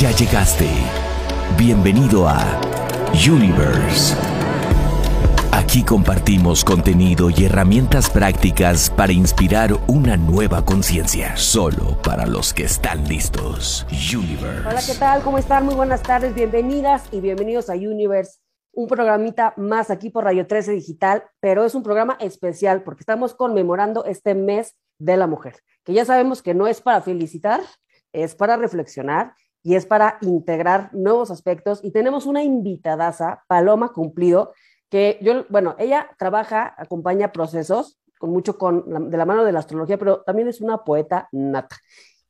Ya llegaste. Bienvenido a Universe. Aquí compartimos contenido y herramientas prácticas para inspirar una nueva conciencia, solo para los que están listos. Universe. Hola, ¿qué tal? ¿Cómo están? Muy buenas tardes, bienvenidas y bienvenidos a Universe, un programita más aquí por Radio 13 Digital, pero es un programa especial porque estamos conmemorando este mes de la mujer, que ya sabemos que no es para felicitar, es para reflexionar y es para integrar nuevos aspectos. Y tenemos una invitadaza, Paloma Cumplido, que yo, bueno, ella trabaja, acompaña procesos con mucho con de la mano de la astrología, pero también es una poeta nata.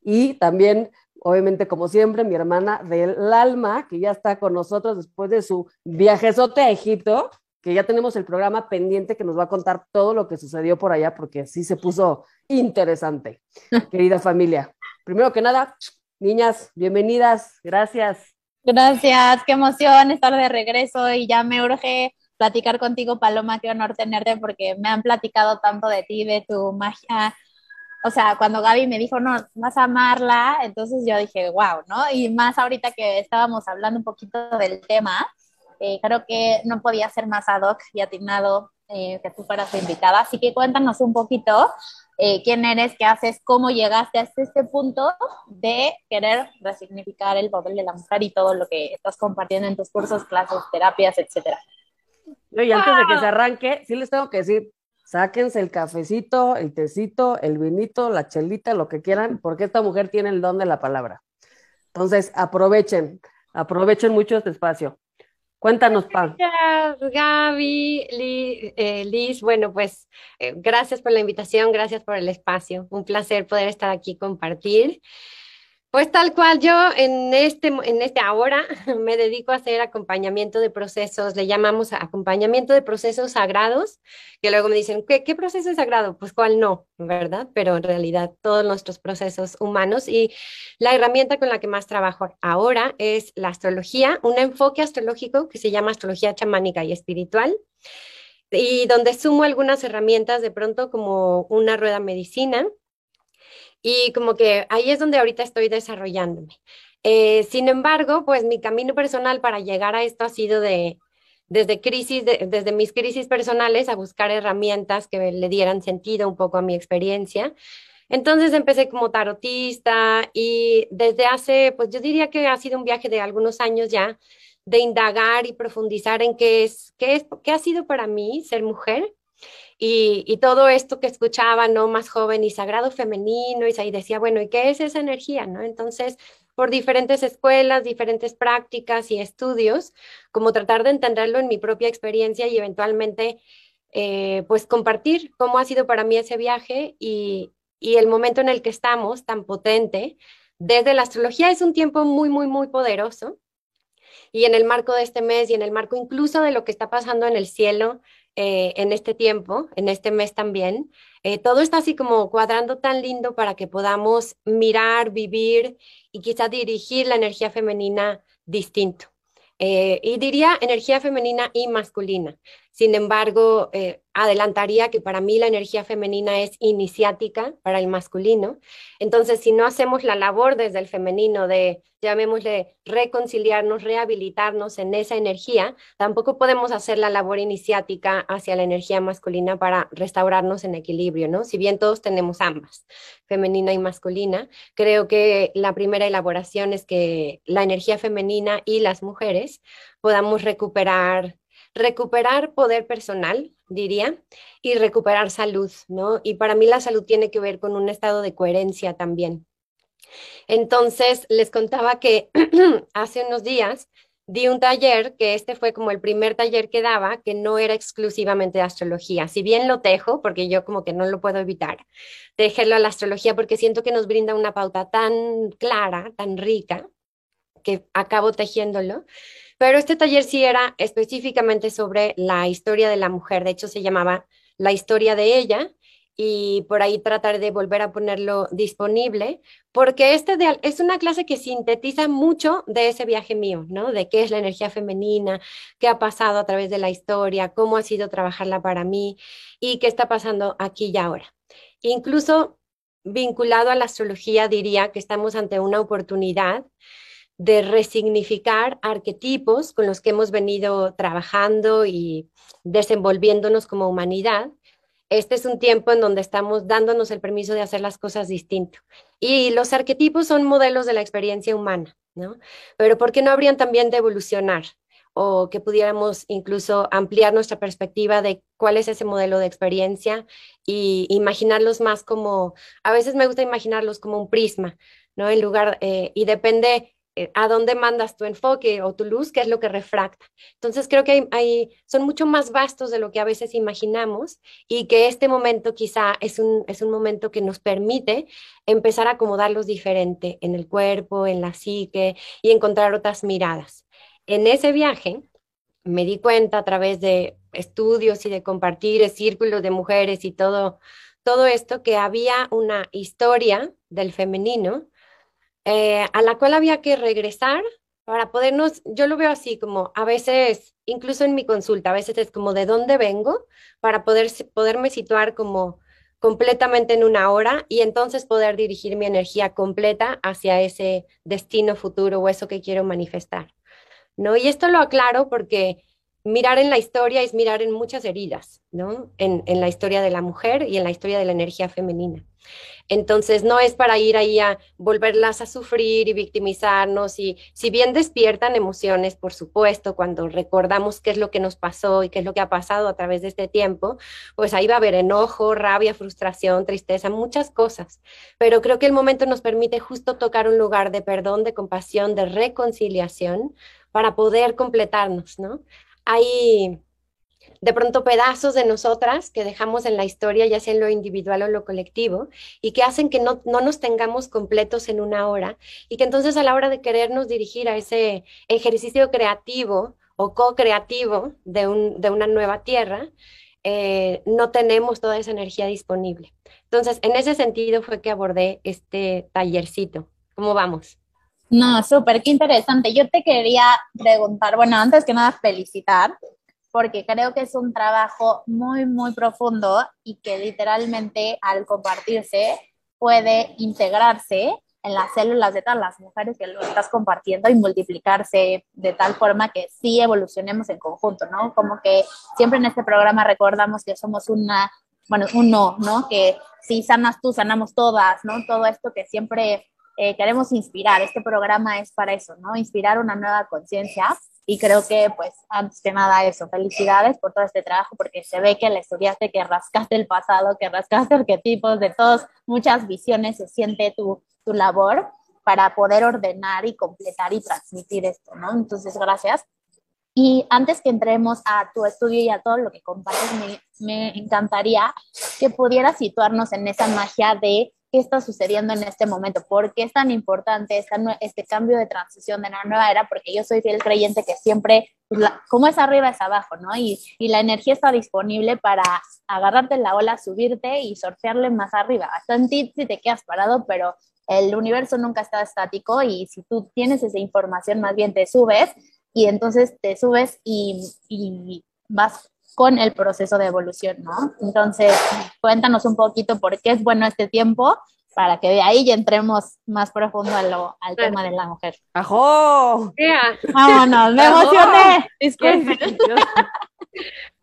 Y también, obviamente, como siempre, mi hermana del alma, que ya está con nosotros después de su viajezote a Egipto, que ya tenemos el programa pendiente que nos va a contar todo lo que sucedió por allá, porque sí se puso interesante, querida familia. Primero que nada, Niñas, bienvenidas, gracias. Gracias, qué emoción estar de regreso y ya me urge platicar contigo, Paloma, qué honor tenerte porque me han platicado tanto de ti, de tu magia. O sea, cuando Gaby me dijo, no, vas a amarla, entonces yo dije, wow, ¿no? Y más ahorita que estábamos hablando un poquito del tema, eh, creo que no podía ser más ad hoc y atinado eh, que tú fueras invitada. Así que cuéntanos un poquito eh, quién eres, qué haces, cómo llegaste hasta este punto de querer resignificar el papel de la mujer y todo lo que estás compartiendo en tus cursos, clases, terapias, etcétera. Y antes de que se arranque, sí les tengo que decir, sáquense el cafecito, el tecito, el vinito, la chelita, lo que quieran, porque esta mujer tiene el don de la palabra. Entonces, aprovechen, aprovechen mucho este espacio. Cuéntanos, Pam. Gracias, Gaby, eh, Liz. Bueno, pues eh, gracias por la invitación, gracias por el espacio. Un placer poder estar aquí compartir. Pues tal cual, yo en este, en este ahora me dedico a hacer acompañamiento de procesos, le llamamos acompañamiento de procesos sagrados, que luego me dicen, ¿qué, qué proceso es sagrado? Pues cuál no, ¿verdad? Pero en realidad todos nuestros procesos humanos y la herramienta con la que más trabajo ahora es la astrología, un enfoque astrológico que se llama astrología chamánica y espiritual y donde sumo algunas herramientas de pronto como una rueda medicina, y como que ahí es donde ahorita estoy desarrollándome. Eh, sin embargo, pues mi camino personal para llegar a esto ha sido de, desde crisis, desde mis crisis personales a buscar herramientas que le dieran sentido un poco a mi experiencia. Entonces empecé como tarotista y desde hace, pues yo diría que ha sido un viaje de algunos años ya, de indagar y profundizar en qué es, qué es, qué ha sido para mí ser mujer y, todo esto que escuchaba, ¿no? Más joven y sagrado femenino, y decía, bueno, ¿y qué es esa energía, no? Entonces, por diferentes escuelas, diferentes prácticas y estudios, como tratar de entenderlo en mi propia experiencia y eventualmente, eh, pues, compartir cómo ha sido para mí ese viaje y, y el momento en el que estamos, tan potente. Desde la astrología es un tiempo muy, muy, muy poderoso. Y en el marco de este mes y en el marco incluso de lo que está pasando en el cielo, eh, en este tiempo, en este mes también. Eh, todo está así como cuadrando tan lindo para que podamos mirar, vivir y quizá dirigir la energía femenina distinto. Eh, y diría energía femenina y masculina. Sin embargo, eh, adelantaría que para mí la energía femenina es iniciática para el masculino. Entonces, si no hacemos la labor desde el femenino de, llamémosle, reconciliarnos, rehabilitarnos en esa energía, tampoco podemos hacer la labor iniciática hacia la energía masculina para restaurarnos en equilibrio, ¿no? Si bien todos tenemos ambas, femenina y masculina, creo que la primera elaboración es que la energía femenina y las mujeres podamos recuperar recuperar poder personal, diría, y recuperar salud, ¿no? Y para mí la salud tiene que ver con un estado de coherencia también. Entonces, les contaba que hace unos días di un taller, que este fue como el primer taller que daba, que no era exclusivamente de astrología. Si bien lo tejo, porque yo como que no lo puedo evitar, tejerlo a la astrología porque siento que nos brinda una pauta tan clara, tan rica, que acabo tejiéndolo. Pero este taller sí era específicamente sobre la historia de la mujer, de hecho se llamaba La historia de ella y por ahí tratar de volver a ponerlo disponible, porque este es una clase que sintetiza mucho de ese viaje mío, ¿no? De qué es la energía femenina, qué ha pasado a través de la historia, cómo ha sido trabajarla para mí y qué está pasando aquí y ahora. Incluso vinculado a la astrología, diría que estamos ante una oportunidad de resignificar arquetipos con los que hemos venido trabajando y desenvolviéndonos como humanidad. Este es un tiempo en donde estamos dándonos el permiso de hacer las cosas distinto. Y los arquetipos son modelos de la experiencia humana, ¿no? Pero ¿por qué no habrían también de evolucionar? o que pudiéramos incluso ampliar nuestra perspectiva de cuál es ese modelo de experiencia y imaginarlos más como, a veces me gusta imaginarlos como un prisma, ¿no? En lugar, eh, y depende eh, a dónde mandas tu enfoque o tu luz, qué es lo que refracta. Entonces creo que hay, son mucho más vastos de lo que a veces imaginamos y que este momento quizá es un, es un momento que nos permite empezar a acomodarlos diferente en el cuerpo, en la psique y encontrar otras miradas en ese viaje me di cuenta a través de estudios y de compartir círculos de mujeres y todo, todo esto que había una historia del femenino eh, a la cual había que regresar para podernos, yo lo veo así como a veces, incluso en mi consulta, a veces es como de dónde vengo para poder, poderme situar como completamente en una hora y entonces poder dirigir mi energía completa hacia ese destino futuro o eso que quiero manifestar. ¿no? Y esto lo aclaro porque mirar en la historia es mirar en muchas heridas, ¿no? En, la historia de la mujer y en la historia de la energía femenina. Entonces, no es para ir ahí a volverlas a sufrir y victimizarnos y si bien despiertan emociones, por supuesto, cuando recordamos qué es lo que nos pasó y qué es lo que ha pasado a través de este tiempo, pues ahí va a haber enojo, rabia, frustración, tristeza, muchas cosas. Pero creo que el momento nos permite justo tocar un lugar de perdón, de compasión, de reconciliación para poder completarnos, ¿no? Hay de pronto pedazos de nosotras que dejamos en la historia, ya sea en lo individual o lo colectivo, y que hacen que no, nos tengamos completos en una hora, y que entonces a la hora de querernos dirigir a ese ejercicio creativo o co-creativo de, un, de una nueva tierra, eh, no tenemos toda esa energía disponible. Entonces, en ese sentido fue que abordé este tallercito. ¿Cómo vamos? No, súper, qué interesante. Yo te quería preguntar, bueno, antes que nada felicitar, porque creo que es un trabajo muy, muy profundo y que literalmente al compartirse puede integrarse en las células de todas las mujeres que lo estás compartiendo y multiplicarse de tal forma que sí evolucionemos en conjunto, ¿no? Como que siempre en este programa recordamos que somos una, bueno, uno, ¿no? Que si sanas tú, sanamos todas, ¿no? Todo esto que siempre eh, queremos inspirar. Este programa es para eso, ¿no? Inspirar una nueva conciencia. Y creo que, pues, antes que nada eso, felicidades por todo este trabajo, porque se ve que le estudiaste, que rascaste el pasado, que rascaste arquetipos de todos, muchas visiones, se siente tu, tu labor para poder ordenar y completar y transmitir esto, ¿no? Entonces, gracias. Y antes que entremos a tu estudio y a todo lo que compartes, me, me encantaría que pudieras situarnos en esa magia de qué está sucediendo en este momento, por qué es tan importante este cambio de transición de la nueva era, porque yo soy fiel creyente que siempre, pues, como es arriba es abajo, ¿no? Y, la energía está disponible para agarrarte la ola, subirte y surfearle más arriba. Hasta en ti si te quedas parado, pero el universo nunca está estático y si tú tienes esa información, más bien te subes y entonces te subes y, y vas con el proceso de evolución, ¿no? Entonces, cuéntanos un poquito por qué es bueno este tiempo para que de ahí ya entremos más profundo al tema de la mujer. ¡Ajo! Vámonos, me emocioné.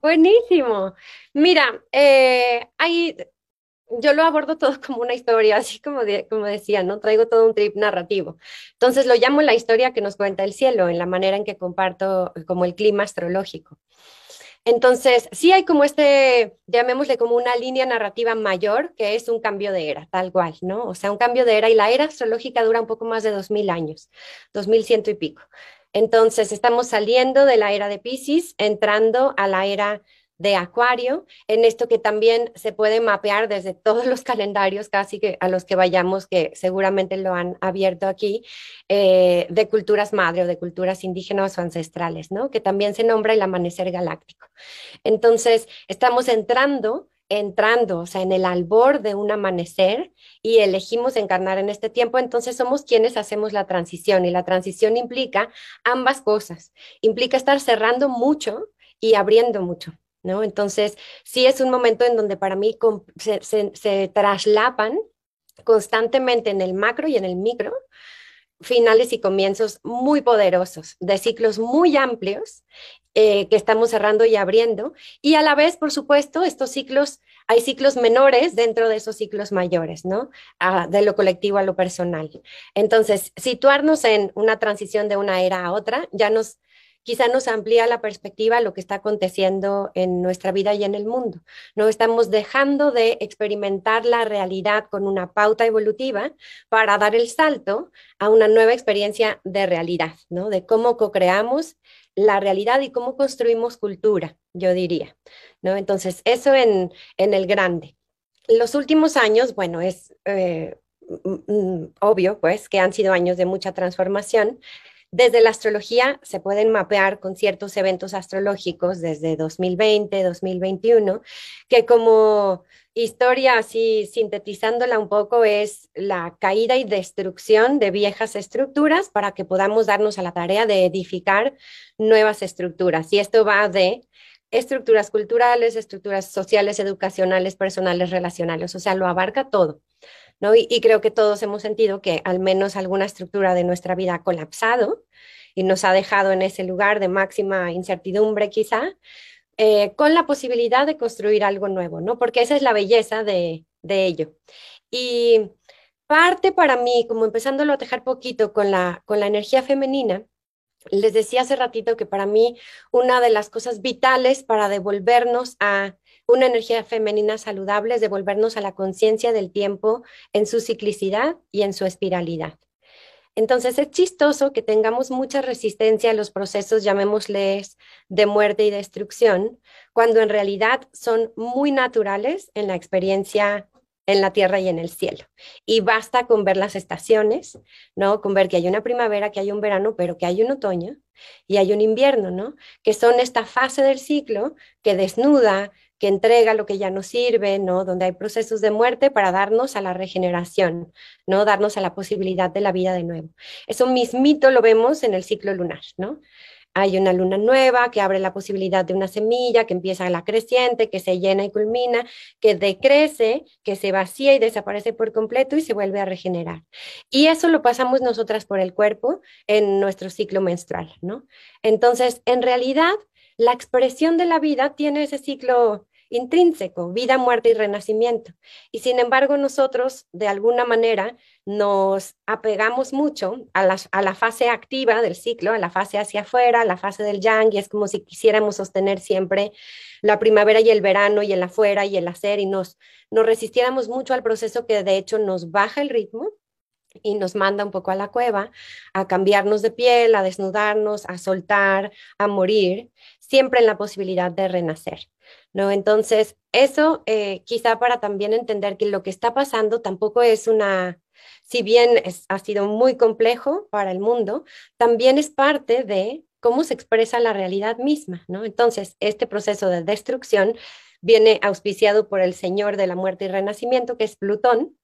Buenísimo. Mira, eh, yo lo abordo todo como una historia, así como, como decía, ¿no? Traigo todo un trip narrativo. Entonces lo llamo la historia que nos cuenta el cielo, en la manera en que comparto como el clima astrológico. Entonces, sí hay como este, llamémosle como una línea narrativa mayor, que es un cambio de era, tal cual, ¿no? O sea, un cambio de era y la era astrológica dura un poco más de 2000 años, 2100 y pico. Entonces, estamos saliendo de la era de Pisces, entrando a la era de Acuario, en esto que también se puede mapear desde todos los calendarios casi que a los que vayamos, que seguramente lo han abierto aquí, eh, de culturas madre o de culturas indígenas o ancestrales, ¿no? Que también se nombra el amanecer galáctico. Entonces, estamos entrando entrando, o sea, en el albor de un amanecer y elegimos encarnar en este tiempo, entonces somos quienes hacemos la transición y la transición implica ambas cosas, implica estar cerrando mucho y abriendo mucho. ¿No? Entonces, sí es un momento en donde para mí se, traslapan constantemente en el macro y en el micro finales y comienzos muy poderosos, de ciclos muy amplios eh, que estamos cerrando y abriendo. Y a la vez, por supuesto, estos ciclos, hay ciclos menores dentro de esos ciclos mayores, ¿no? de lo colectivo a lo personal. Entonces, situarnos en una transición de una era a otra ya nos quizá nos amplía la perspectiva a lo que está aconteciendo en nuestra vida y en el mundo. No estamos dejando de experimentar la realidad con una pauta evolutiva para dar el salto a una nueva experiencia de realidad, ¿no? De cómo co-creamos la realidad y cómo construimos cultura, yo diría, ¿no? Entonces, eso en, en el grande. Los últimos años, bueno, es eh, obvio, pues, que han sido años de mucha transformación desde la astrología se pueden mapear con ciertos eventos astrológicos desde 2020, 2021, que como historia, así sintetizándola un poco, es la caída y destrucción de viejas estructuras para que podamos darnos a la tarea de edificar nuevas estructuras. Y esto va de estructuras culturales, estructuras sociales, educacionales, personales, relacionales, o sea, lo abarca todo. Y, creo que todos hemos sentido que al menos alguna estructura de nuestra vida ha colapsado y nos ha dejado en ese lugar de máxima incertidumbre quizá, eh, con la posibilidad de construir algo nuevo, ¿no? Porque esa es la belleza de, de ello. Y parte para mí, como empezándolo a tejer poquito con la, con la energía femenina, les decía hace ratito que para mí una de las cosas vitales para devolvernos a una energía femenina saludable es devolvernos a la conciencia del tiempo en su ciclicidad y en su espiralidad. Entonces es chistoso que tengamos mucha resistencia a los procesos, llamémosles, de muerte y destrucción, cuando en realidad son muy naturales en la experiencia en la tierra y en el cielo. Y basta con ver las estaciones, ¿no? Con ver que hay una primavera, que hay un verano, pero que hay un otoño y hay un invierno, ¿no? Que son esta fase del ciclo que desnuda, que entrega lo que ya nos sirve, ¿no? Donde hay procesos de muerte para darnos a la regeneración, ¿no? Darnos a la posibilidad de la vida de nuevo. Eso mismito lo vemos en el ciclo lunar, ¿no? hay una luna nueva que abre la posibilidad de una semilla que empieza la creciente, que se llena y culmina, que decrece, que se vacía y desaparece por completo y se vuelve a regenerar. Y eso lo pasamos nosotras por el cuerpo en nuestro ciclo menstrual, ¿no? Entonces, en realidad, la expresión de la vida tiene ese ciclo intrínseco, vida, muerte y renacimiento. Y sin embargo, nosotros de alguna manera nos apegamos mucho a la, fase activa del ciclo, a la fase hacia afuera, a la fase del yang, y es como si quisiéramos sostener siempre la primavera y el verano y el afuera y el hacer, y nos resistiéramos mucho al proceso que de hecho nos baja el ritmo y nos manda un poco a la cueva a cambiarnos de piel, a desnudarnos, a soltar, a morir, siempre en la posibilidad de renacer. ¿no? Entonces, eso eh, quizá para también entender que lo que está pasando tampoco es una, si bien ha sido muy complejo para el mundo, también es parte de cómo se expresa la realidad misma, ¿no? Entonces, este proceso de destrucción viene auspiciado por el Señor de la muerte y renacimiento, que es Plutón,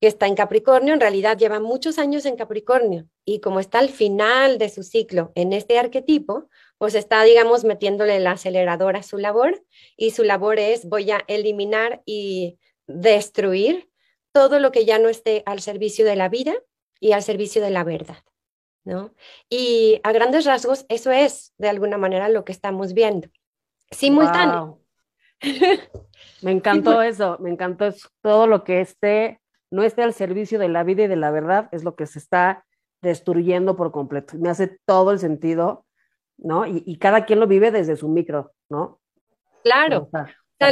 que está en Capricornio, en realidad lleva muchos años en Capricornio y como está al final de su ciclo en este arquetipo, pues está, digamos, metiéndole el acelerador a su labor y su labor es voy a eliminar y destruir todo lo que ya no esté al servicio de la vida y al servicio de la verdad. ¿no? Y a grandes rasgos, eso es de alguna manera lo que estamos viendo. Simultáneo. Me encantó eso, me encantó todo lo que esté, no esté al servicio de la vida y de la verdad, es lo que se está destruyendo por completo. Me hace todo el sentido ¿no? Y, cada quien lo vive desde su micro, ¿no? Claro.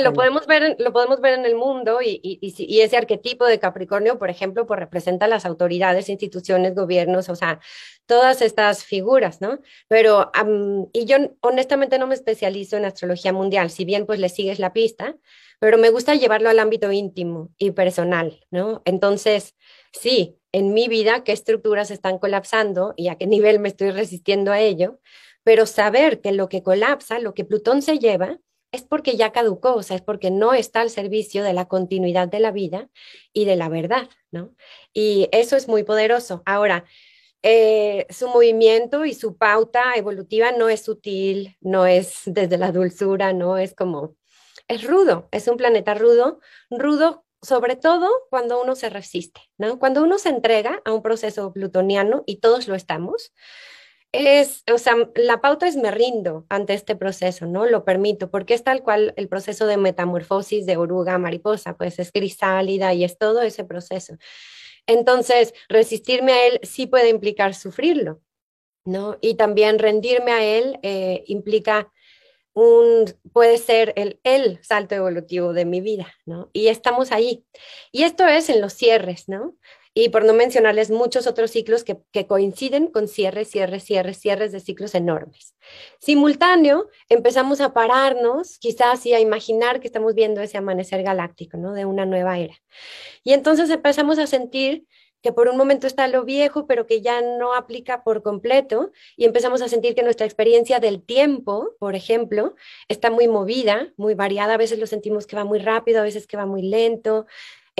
lo podemos ver, lo podemos ver en el mundo y, y, ese arquetipo de Capricornio, por ejemplo, pues representa a las autoridades, instituciones, gobiernos, o sea, todas estas figuras, ¿no? Pero, y yo honestamente no me especializo en astrología mundial, si bien pues le sigues la pista, pero me gusta llevarlo al ámbito íntimo y personal, ¿no? Entonces, sí, en mi vida, qué estructuras están colapsando y a qué nivel me estoy resistiendo a ello, pero saber que lo que colapsa, lo que Plutón se lleva, es porque ya caducó, o sea, es porque no está al servicio de la continuidad de la vida y de la verdad, ¿no? Y eso es muy poderoso. Ahora, eh, su movimiento y su pauta evolutiva no es sutil, no es desde la dulzura, no es como, es rudo, es un planeta rudo, rudo sobre todo cuando uno se resiste, ¿no? Cuando uno se entrega a un proceso plutoniano, y todos lo estamos, es, o sea, la pauta es me rindo ante este proceso, ¿no? Lo permito, porque es tal cual el proceso de metamorfosis de oruga a mariposa, pues es crisálida y es todo ese proceso. Entonces, resistirme a él sí puede implicar sufrirlo, ¿no? Y también rendirme a él eh, implica un, puede ser el, el salto evolutivo de mi vida, ¿no? Y estamos ahí. Y esto es en los cierres, ¿no? Y por no mencionarles muchos otros ciclos que, coinciden con cierres, cierres, cierres, cierres de ciclos enormes. Simultáneo, empezamos a pararnos, quizás y a imaginar que estamos viendo ese amanecer galáctico, ¿no? De una nueva era. Y entonces empezamos a sentir que por un momento está lo viejo, pero que ya no aplica por completo, y empezamos a sentir que nuestra experiencia del tiempo, por ejemplo, está muy movida, muy variada, a veces lo sentimos que va muy rápido, a veces que va muy lento,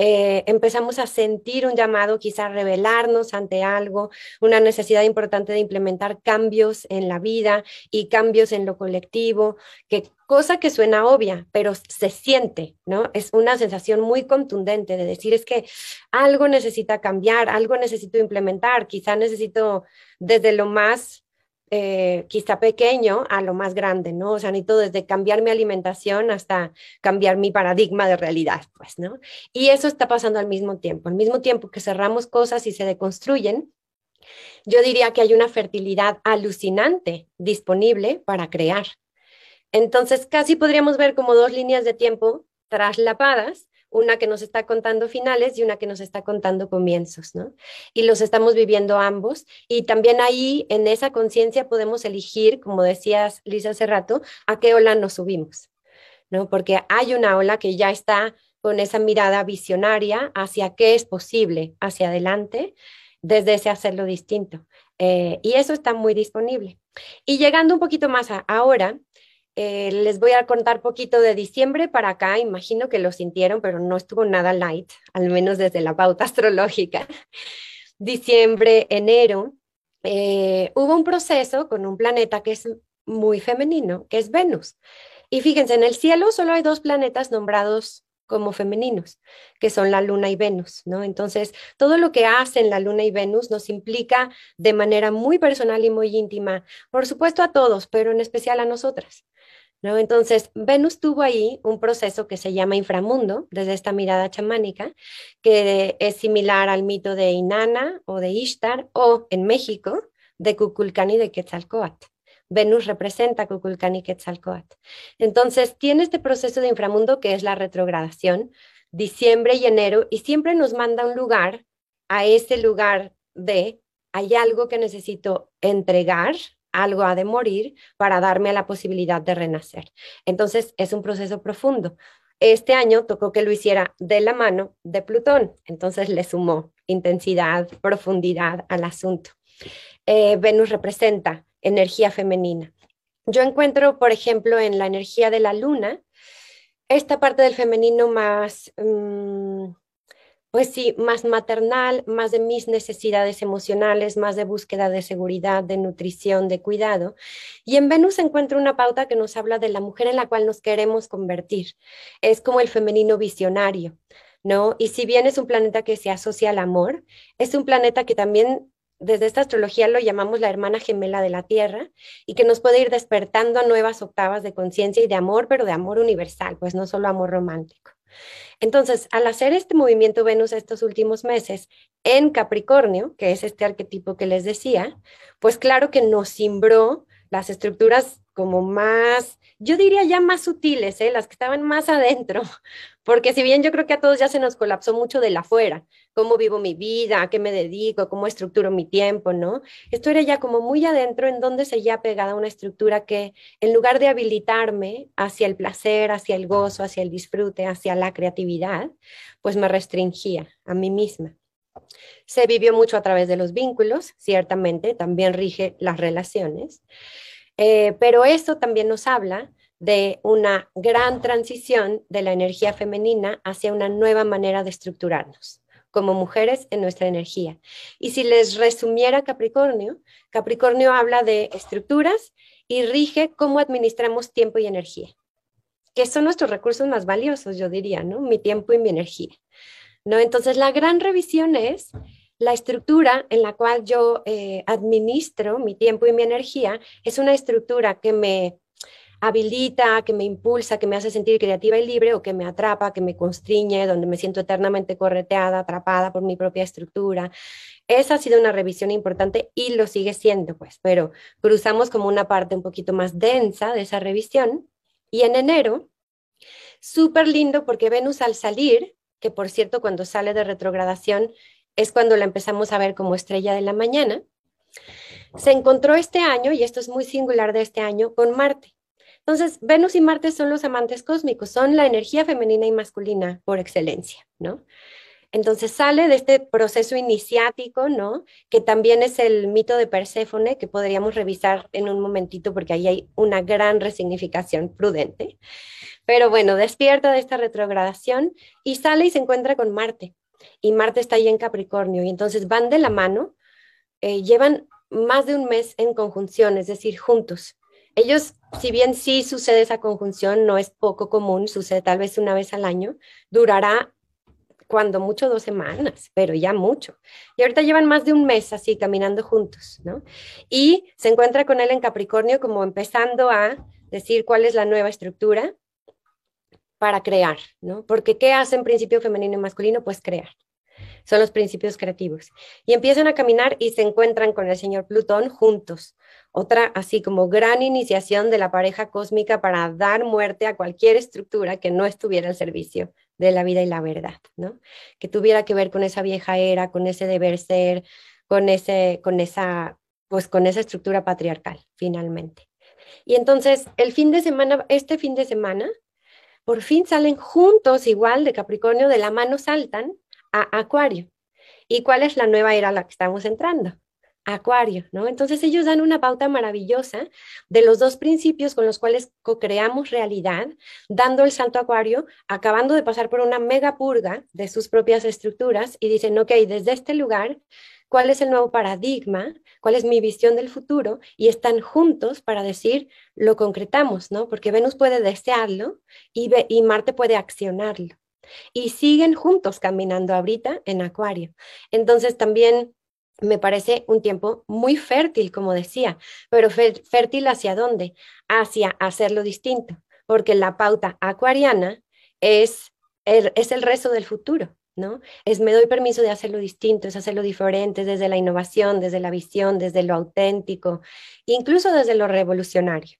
eh, empezamos a sentir un llamado quizá a revelarnos ante algo, una necesidad importante de implementar cambios en la vida y cambios en lo colectivo, que cosa que suena obvia, pero se siente, ¿no? Es una sensación muy contundente de decir es que algo necesita cambiar, algo necesito implementar, quizá necesito desde lo más eh, quizá pequeño a lo más grande, ¿no? O sea, necesito desde cambiar mi alimentación hasta cambiar mi paradigma de realidad, pues, ¿no? Y eso está pasando al mismo tiempo. Al mismo tiempo que cerramos cosas y se deconstruyen, yo diría que hay una fertilidad alucinante disponible para crear. Entonces, casi podríamos ver como dos líneas de tiempo traslapadas una que nos está contando finales y una que nos está contando comienzos, ¿no? Y los estamos viviendo ambos. Y también ahí, en esa conciencia, podemos elegir, como decías, Lisa, hace rato, a qué ola nos subimos, ¿no? Porque hay una ola que ya está con esa mirada visionaria hacia qué es posible hacia adelante, desde ese hacerlo distinto. Eh, y eso está muy disponible. Y llegando un poquito más a ahora, eh, les voy a contar poquito de diciembre para acá. Imagino que lo sintieron, pero no estuvo nada light, al menos desde la pauta astrológica. diciembre, enero, eh, hubo un proceso con un planeta que es muy femenino, que es Venus. Y fíjense, en el cielo solo hay dos planetas nombrados como femeninos, que son la Luna y Venus, ¿no? Entonces, todo lo que hacen la Luna y Venus nos implica de manera muy personal y muy íntima, por supuesto a todos, pero en especial a nosotras. ¿No? Entonces, Venus tuvo ahí un proceso que se llama inframundo, desde esta mirada chamánica, que es similar al mito de Inanna o de Ishtar, o en México, de Kukulcán y de Quetzalcoatl. Venus representa Kukulcán y Quetzalcoatl. Entonces, tiene este proceso de inframundo que es la retrogradación, diciembre y enero, y siempre nos manda un lugar, a ese lugar de, hay algo que necesito entregar, algo ha de morir para darme la posibilidad de renacer. Entonces, es un proceso profundo. Este año tocó que lo hiciera de la mano de Plutón, entonces le sumó intensidad, profundidad al asunto. Eh, Venus representa energía femenina. Yo encuentro, por ejemplo, en la energía de la luna, esta parte del femenino más mm, pues sí, más maternal, más de mis necesidades emocionales, más de búsqueda de seguridad, de nutrición, de cuidado. Y en Venus encuentro una pauta que nos habla de la mujer en la cual nos queremos convertir. Es como el femenino visionario, ¿no? Y si bien es un planeta que se asocia al amor, es un planeta que también desde esta astrología lo llamamos la hermana gemela de la Tierra y que nos puede ir despertando a nuevas octavas de conciencia y de amor, pero de amor universal, pues no solo amor romántico. Entonces, al hacer este movimiento Venus estos últimos meses en Capricornio, que es este arquetipo que les decía, pues claro que nos cimbró las estructuras como más, yo diría ya más sutiles, ¿eh? las que estaban más adentro, porque si bien yo creo que a todos ya se nos colapsó mucho de la afuera, cómo vivo mi vida, a qué me dedico, cómo estructuro mi tiempo, ¿no? Esto era ya como muy adentro en donde seguía pegada una estructura que en lugar de habilitarme hacia el placer, hacia el gozo, hacia el disfrute, hacia la creatividad, pues me restringía a mí misma. Se vivió mucho a través de los vínculos, ciertamente, también rige las relaciones, eh, pero eso también nos habla de una gran transición de la energía femenina hacia una nueva manera de estructurarnos como mujeres en nuestra energía. Y si les resumiera Capricornio, Capricornio habla de estructuras y rige cómo administramos tiempo y energía, que son nuestros recursos más valiosos, yo diría, ¿no? Mi tiempo y mi energía. ¿no? Entonces, la gran revisión es la estructura en la cual yo eh, administro mi tiempo y mi energía, es una estructura que me habilita, que me impulsa, que me hace sentir creativa y libre o que me atrapa, que me constriñe, donde me siento eternamente correteada, atrapada por mi propia estructura. Esa ha sido una revisión importante y lo sigue siendo, pues, pero cruzamos como una parte un poquito más densa de esa revisión. Y en enero, súper lindo porque Venus al salir, que por cierto cuando sale de retrogradación es cuando la empezamos a ver como estrella de la mañana, se encontró este año, y esto es muy singular de este año, con Marte. Entonces, Venus y Marte son los amantes cósmicos, son la energía femenina y masculina por excelencia, ¿no? Entonces sale de este proceso iniciático, ¿no? Que también es el mito de Perséfone, que podríamos revisar en un momentito porque ahí hay una gran resignificación prudente. Pero bueno, despierta de esta retrogradación y sale y se encuentra con Marte. Y Marte está ahí en Capricornio y entonces van de la mano, eh, llevan más de un mes en conjunción, es decir, juntos. Ellos, si bien sí sucede esa conjunción, no es poco común, sucede tal vez una vez al año, durará cuando mucho dos semanas, pero ya mucho. Y ahorita llevan más de un mes así caminando juntos, ¿no? Y se encuentra con él en Capricornio como empezando a decir cuál es la nueva estructura para crear, ¿no? Porque ¿qué hacen principio femenino y masculino? Pues crear. Son los principios creativos. Y empiezan a caminar y se encuentran con el señor Plutón juntos. Otra así como gran iniciación de la pareja cósmica para dar muerte a cualquier estructura que no estuviera al servicio de la vida y la verdad, ¿no? Que tuviera que ver con esa vieja era, con ese deber ser, con ese con esa pues con esa estructura patriarcal finalmente. Y entonces, el fin de semana, este fin de semana, por fin salen juntos igual de Capricornio, de la mano saltan a Acuario. ¿Y cuál es la nueva era a la que estamos entrando? Acuario, ¿no? Entonces ellos dan una pauta maravillosa de los dos principios con los cuales co-creamos realidad, dando el salto a Acuario, acabando de pasar por una mega purga de sus propias estructuras y dicen, ok, desde este lugar cuál es el nuevo paradigma, cuál es mi visión del futuro y están juntos para decir lo concretamos, ¿no? Porque Venus puede desearlo y, y Marte puede accionarlo. Y siguen juntos caminando ahorita en Acuario. Entonces también me parece un tiempo muy fértil, como decía, pero fértil hacia dónde? Hacia hacerlo distinto, porque la pauta acuariana es es el resto del futuro. ¿no? Es me doy permiso de hacerlo distinto, es hacerlo diferente desde la innovación, desde la visión, desde lo auténtico, incluso desde lo revolucionario,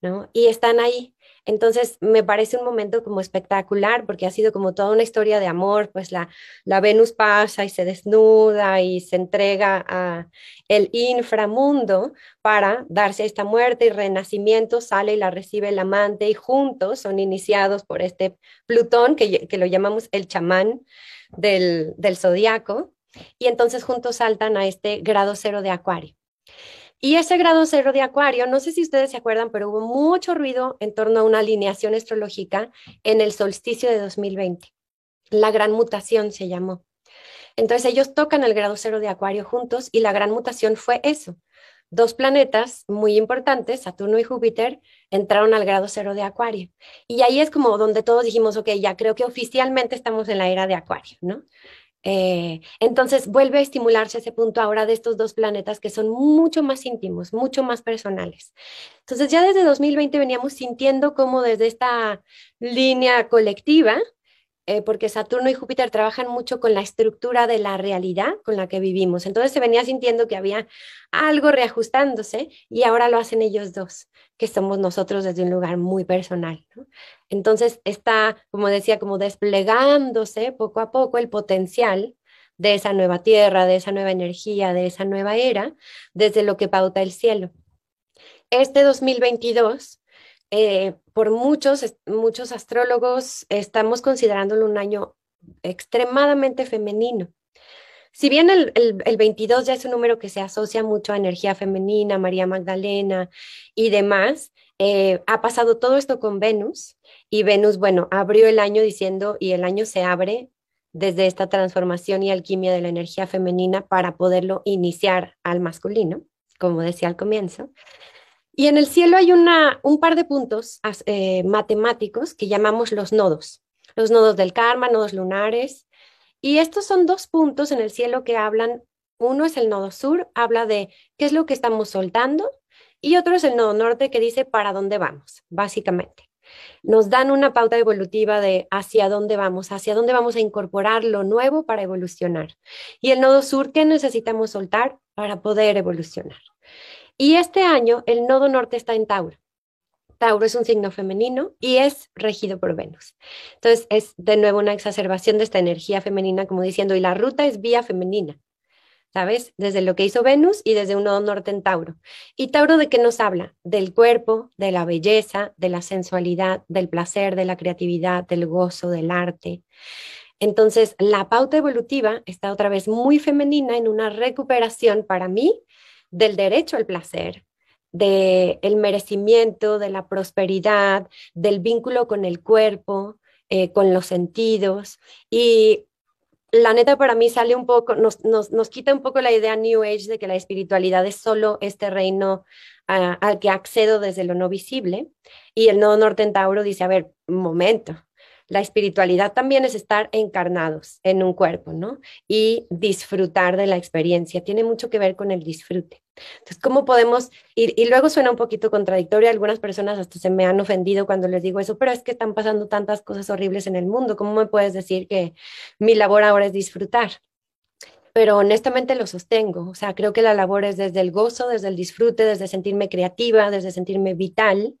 ¿no? Y están ahí. Entonces, me parece un momento como espectacular porque ha sido como toda una historia de amor, pues la, Venus pasa y se desnuda y se entrega a el inframundo para darse esta muerte y renacimiento, sale y la recibe el amante y juntos son iniciados por este Plutón que, que lo llamamos el chamán, del, del zodiaco, y entonces juntos saltan a este grado cero de Acuario. Y ese grado cero de Acuario, no sé si ustedes se acuerdan, pero hubo mucho ruido en torno a una alineación astrológica en el solsticio de 2020. La gran mutación se llamó. Entonces ellos tocan el grado cero de Acuario juntos y la gran mutación fue eso, dos planetas muy importantes, Saturno y Júpiter, entraron al grado cero de Acuario. Y ahí es como donde todos dijimos, ok, ya creo que oficialmente estamos en la era de Acuario, ¿no? Eh, entonces vuelve a estimularse ese punto ahora de estos dos planetas que son mucho más íntimos, mucho más personales. Entonces ya desde 2020 veníamos sintiendo como desde esta línea colectiva eh, porque Saturno y Júpiter trabajan mucho con la estructura de la realidad con la que vivimos. Entonces se venía sintiendo que había algo reajustándose y ahora lo hacen ellos dos, que somos nosotros desde un lugar muy personal. Entonces está, como decía, como desplegándose poco a poco el potencial de esa nueva tierra, de esa nueva energía, de esa nueva era, desde lo que pauta el cielo. Este 2022 eh, por muchos, muchos astrólogos estamos considerándolo un año extremadamente femenino. Si bien el, el, 22 ya es un número que se asocia mucho a energía femenina, María Magdalena y demás, eh, ha pasado todo esto con Venus y Venus, bueno, abrió el año diciendo y el año se abre desde esta transformación y alquimia de la energía femenina para poderlo iniciar al masculino, como decía al comienzo. Y en el cielo hay un par de puntos eh, matemáticos que llamamos los nodos, los nodos del karma, nodos lunares, Y estos son dos puntos en el cielo que hablan, uno es el nodo sur, habla de qué es lo que estamos soltando, y otro es el nodo norte que dice para dónde vamos, básicamente. Nos dan una pauta evolutiva de hacia dónde vamos, hacia dónde vamos a incorporar lo nuevo para evolucionar. Y el nodo sur, ¿qué necesitamos soltar para poder evolucionar? Y este año el nodo norte está en Tauro. Tauro es un signo femenino y es regido por Venus. Entonces es de nuevo una exacerbación de esta energía femenina, como diciendo, y la ruta es vía femenina, ¿sabes? Desde lo que hizo Venus y desde un nodo norte en Tauro. ¿Y Tauro de qué nos habla? Del cuerpo, de la belleza, de la sensualidad, del placer, de la creatividad, del gozo, del arte. Entonces, la pauta evolutiva está otra vez muy femenina en una recuperación para mí del derecho al placer, del el merecimiento, de la prosperidad, del vínculo con el cuerpo, eh, con los sentidos. Y la neta para mí sale un poco, nos, nos, quita un poco la idea New Age de que la espiritualidad es solo este reino al que accedo desde lo no visible. Y el nodo norte en Tauro dice, a ver, momento, la espiritualidad también es estar encarnados en un cuerpo, ¿no? Y disfrutar de la experiencia. Tiene mucho que ver con el disfrute. Entonces, ¿cómo podemos ir? Y luego suena un poquito contradictorio. Algunas personas hasta se me han ofendido cuando les digo eso, pero es que están pasando tantas cosas horribles en el mundo. ¿Cómo me puedes decir que mi labor ahora es disfrutar? pero honestamente lo sostengo. O sea, creo que la labor es desde el gozo, desde el disfrute, desde sentirme creativa, desde sentirme vital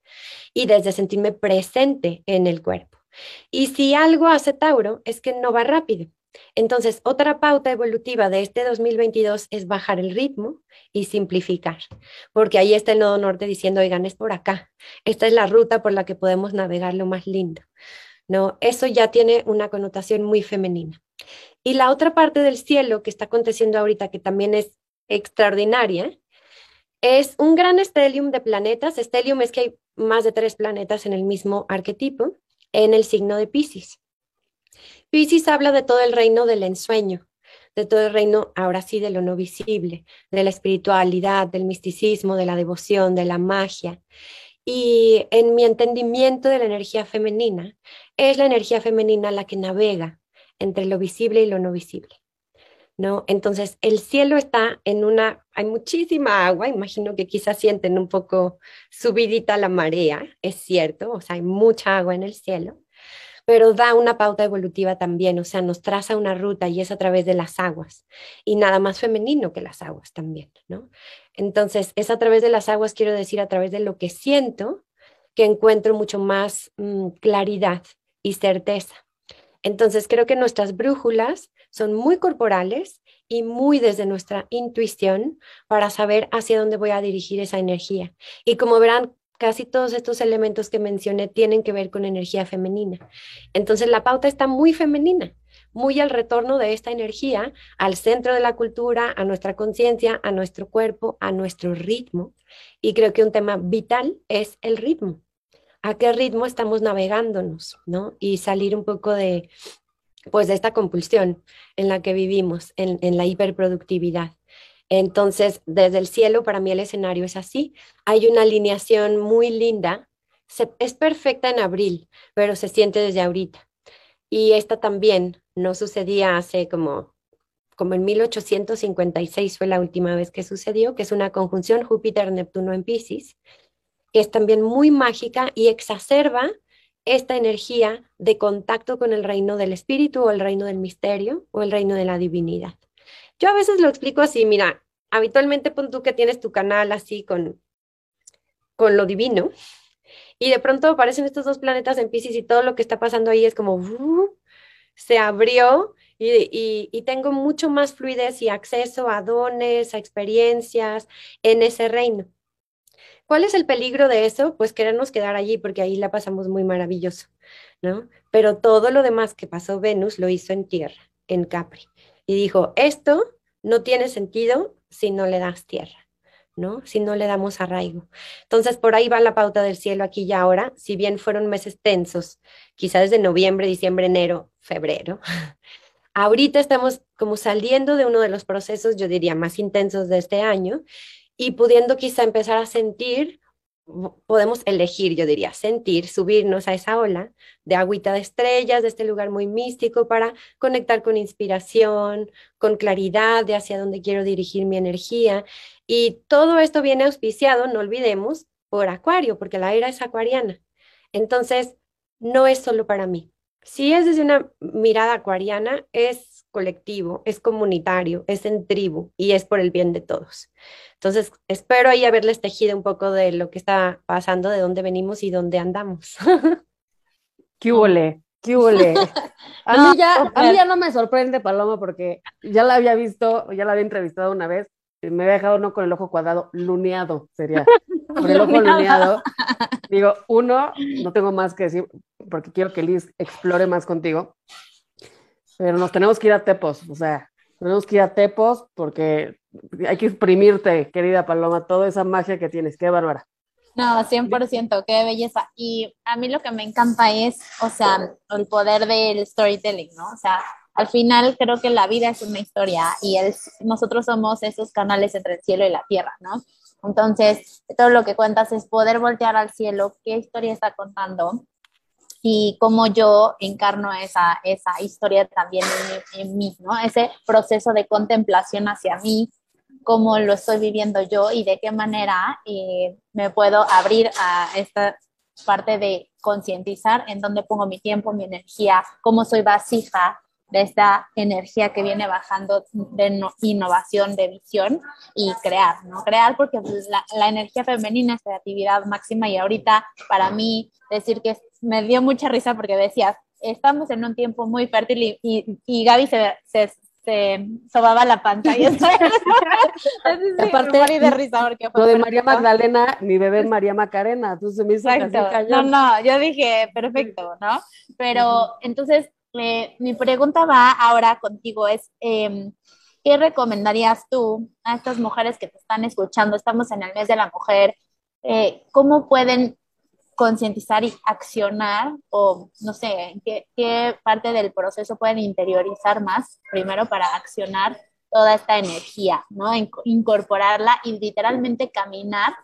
y desde sentirme presente en el cuerpo. Y si algo hace Tauro es que no va rápido. Entonces, otra pauta evolutiva de este 2022 es bajar el ritmo y simplificar, porque ahí está el nodo norte diciendo, oigan, es por acá, esta es la ruta por la que podemos navegar lo más lindo. No, eso ya tiene una connotación muy femenina. Y la otra parte del cielo que está aconteciendo ahorita, que también es extraordinaria, es un gran estelium de planetas. Estelium es que hay más de tres planetas en el mismo arquetipo en el signo de Pisces. Pisces habla de todo el reino del ensueño, de todo el reino, ahora sí, de lo no visible, de la espiritualidad, del misticismo, de la devoción, de la magia. Y en mi entendimiento de la energía femenina, es la energía femenina la que navega entre lo visible y lo no visible. ¿No? Entonces, el cielo está en una, hay muchísima agua, imagino que quizás sienten un poco subidita la marea, es cierto, o sea, hay mucha agua en el cielo, pero da una pauta evolutiva también, o sea, nos traza una ruta y es a través de las aguas, y nada más femenino que las aguas también, ¿no? Entonces, es a través de las aguas, quiero decir, a través de lo que siento, que encuentro mucho más mm, claridad y certeza. Entonces, creo que nuestras brújulas son muy corporales y muy desde nuestra intuición para saber hacia dónde voy a dirigir esa energía. Y como verán, casi todos estos elementos que mencioné tienen que ver con energía femenina. Entonces la pauta está muy femenina, muy al retorno de esta energía al centro de la cultura, a nuestra conciencia, a nuestro cuerpo, a nuestro ritmo. Y creo que un tema vital es el ritmo. ¿A qué ritmo estamos navegándonos? ¿no? Y salir un poco de, pues de esta compulsión en la que vivimos, en, la hiperproductividad. Entonces, desde el cielo, para mí el escenario es así. Hay una alineación muy linda. es perfecta en abril, pero se siente desde ahorita. Y esta también no sucedía hace como, como en 1856 fue la última vez que sucedió, que es una conjunción Júpiter-Neptuno en Pisces, que es también muy mágica y exacerba esta energía de contacto con el reino del espíritu o el reino del misterio o el reino de la divinidad. Yo a veces lo explico así, mira, habitualmente pon tú que tienes tu canal así con, con lo divino y de pronto aparecen estos dos planetas en Pisces y todo lo que está pasando ahí es como uh, se abrió y, y, tengo mucho más fluidez y acceso a dones, a experiencias en ese reino. ¿Cuál es el peligro de eso? Pues querernos quedar allí porque ahí la pasamos muy maravilloso, ¿no? Pero todo lo demás que pasó Venus lo hizo en tierra, en Capri. Y dijo, esto no tiene sentido si no le das tierra, ¿no? Si no le damos arraigo. Entonces, por ahí va la pauta del cielo aquí y ahora, si bien fueron meses tensos, quizás desde noviembre, diciembre, enero, febrero. Ahorita estamos como saliendo de uno de los procesos, yo diría, más intensos de este año y pudiendo quizá empezar a sentir podemos elegir, yo diría, sentir, subirnos a esa ola de agüita de estrellas, de este lugar muy místico para conectar con inspiración, con claridad de hacia dónde quiero dirigir mi energía. Y todo esto viene auspiciado, no olvidemos, por Acuario, porque la era es acuariana. Entonces, no es solo para mí. Si es desde una mirada acuariana, es colectivo, es comunitario, es en tribu y es por el bien de todos. Entonces, espero ahí haberles tejido un poco de lo que está pasando, de dónde venimos y dónde andamos. ¿Qué huele? ¿Qué huele? A mí, ya, a mí ya no me sorprende, Paloma, porque ya la había visto, ya la había entrevistado una vez, y me había dejado no con el ojo cuadrado, luneado sería. Con el ojo luneado. Digo, uno, no tengo más que decir, porque quiero que Liz explore más contigo. Pero nos tenemos que ir a Tepos, o sea, tenemos que ir a Tepos porque hay que exprimirte, querida Paloma, toda esa magia que tienes. Qué bárbara. No, 100%, qué belleza. Y a mí lo que me encanta es, o sea, el poder del storytelling, ¿no? O sea, al final creo que la vida es una historia y nosotros somos esos canales entre el cielo y la tierra, ¿no? Entonces, todo lo que cuentas es poder voltear al cielo, qué historia está contando, y cómo yo encarno esa, esa historia también en, mí, ¿no? Ese proceso de contemplación hacia mí, cómo lo estoy viviendo yo y de qué manera eh, me puedo abrir a esta parte de concientizar en dónde pongo mi tiempo, mi energía, cómo soy vasija de esta energía que viene bajando de innovación, de visión y crear, ¿no? Crear porque la, la, energía femenina es creatividad máxima y ahorita para mí decir que me dio mucha risa porque decías, estamos en un tiempo muy fértil y, y, y Gaby se, se, se, sobaba la pantalla. Aparte, de risa porque lo de María Magdalena, mi bebé es María Macarena, entonces me hizo No, no, yo dije, perfecto, ¿no? Pero entonces, eh, mi pregunta va ahora contigo es, eh, ¿qué recomendarías tú a estas mujeres que te están escuchando? Estamos en el mes de la mujer. Eh, ¿Cómo pueden concientizar y accionar o no sé, ¿qué, qué parte del proceso pueden interiorizar más primero para accionar toda esta energía, ¿no? incorporarla y literalmente caminar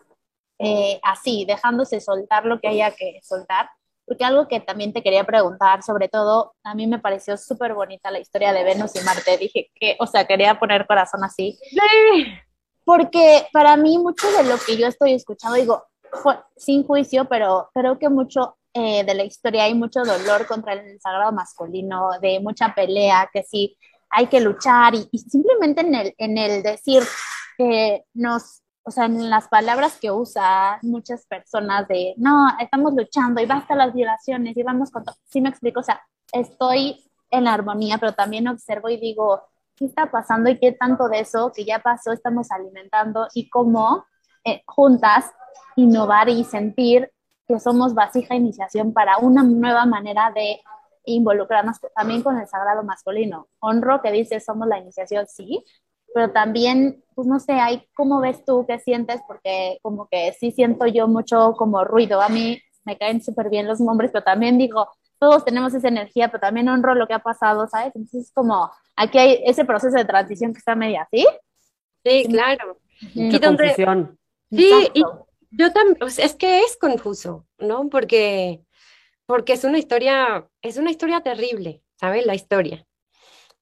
eh, así, dejándose soltar lo que haya que soltar. Porque algo que también te quería preguntar, sobre todo, a mí me pareció súper bonita la historia de Venus y Marte. Dije que, o sea, quería poner corazón así. Porque para mí mucho de lo que yo estoy escuchando, digo, sin juicio, pero creo que mucho eh, de la historia hay mucho dolor contra el sagrado masculino, de mucha pelea, que sí hay que luchar y, simplemente en el, en el decir que nos, o sea, en las palabras que usa muchas personas de, no, estamos luchando y basta las violaciones y vamos con todo, sí me explico, o sea, estoy en la armonía, pero también observo y digo, ¿qué está pasando y qué tanto de eso que ya pasó estamos alimentando y cómo eh, juntas innovar y sentir que somos vasija iniciación para una nueva manera de involucrarnos también con el sagrado masculino. Honro que dice somos la iniciación, sí, pero también, pues no sé, hay cómo ves tú, qué sientes, porque como que sí siento yo mucho como ruido. A mí me caen súper bien los nombres, pero también digo, todos tenemos esa energía, pero también honro lo que ha pasado, ¿sabes? Entonces, como aquí hay ese proceso de transición que está media, ¿sí? Sí, claro. Y donde, sí, y, yo también, es que es confuso, ¿no? Porque, porque es una historia, es una historia terrible, ¿sabes? La historia.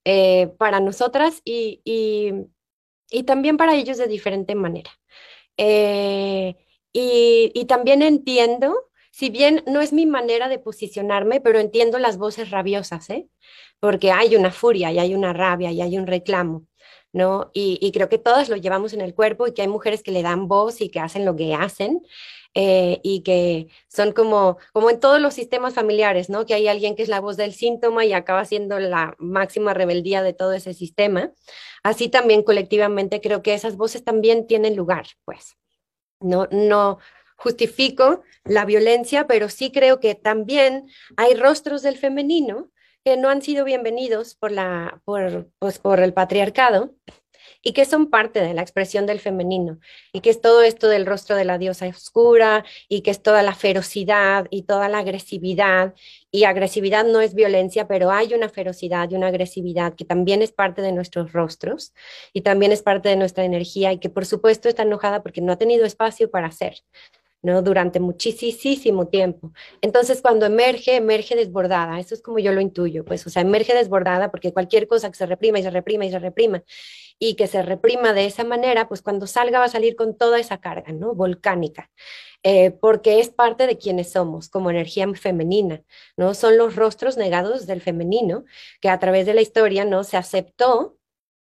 Eh, para nosotras y, y, también para ellos de diferente manera. Eh, y, y también entiendo, si bien no es mi manera de posicionarme, pero entiendo las voces rabiosas, ¿eh? Porque hay una furia y hay una rabia y hay un reclamo. ¿No? Y, creo que todas lo llevamos en el cuerpo y que hay mujeres que le dan voz y que hacen lo que hacen. Eh, y que son como, como en todos los sistemas familiares, ¿no? Que hay alguien que es la voz del síntoma y acaba siendo la máxima rebeldía de todo ese sistema. Así también colectivamente creo que esas voces también tienen lugar, pues. No, no justifico la violencia, pero sí creo que también hay rostros del femenino que no han sido bienvenidos por, la, por, pues, por el patriarcado y que son parte de la expresión del femenino y que es todo esto del rostro de la diosa oscura y que es toda la ferocidad y toda la agresividad y agresividad no es violencia, pero hay una ferocidad y una agresividad que también es parte de nuestros rostros y también es parte de nuestra energía y que por supuesto está enojada porque no ha tenido espacio para hacer. ¿No? Durante muchísimo tiempo. Entonces, cuando emerge, emerge desbordada. Eso es como yo lo intuyo, pues, o sea, emerge desbordada porque cualquier cosa que se reprima y se reprima y se reprima y que se reprima de esa manera, pues cuando salga va a salir con toda esa carga, ¿no? Volcánica. Eh, porque es parte de quienes somos como energía femenina, ¿no? Son los rostros negados del femenino que a través de la historia, ¿no? Se aceptó,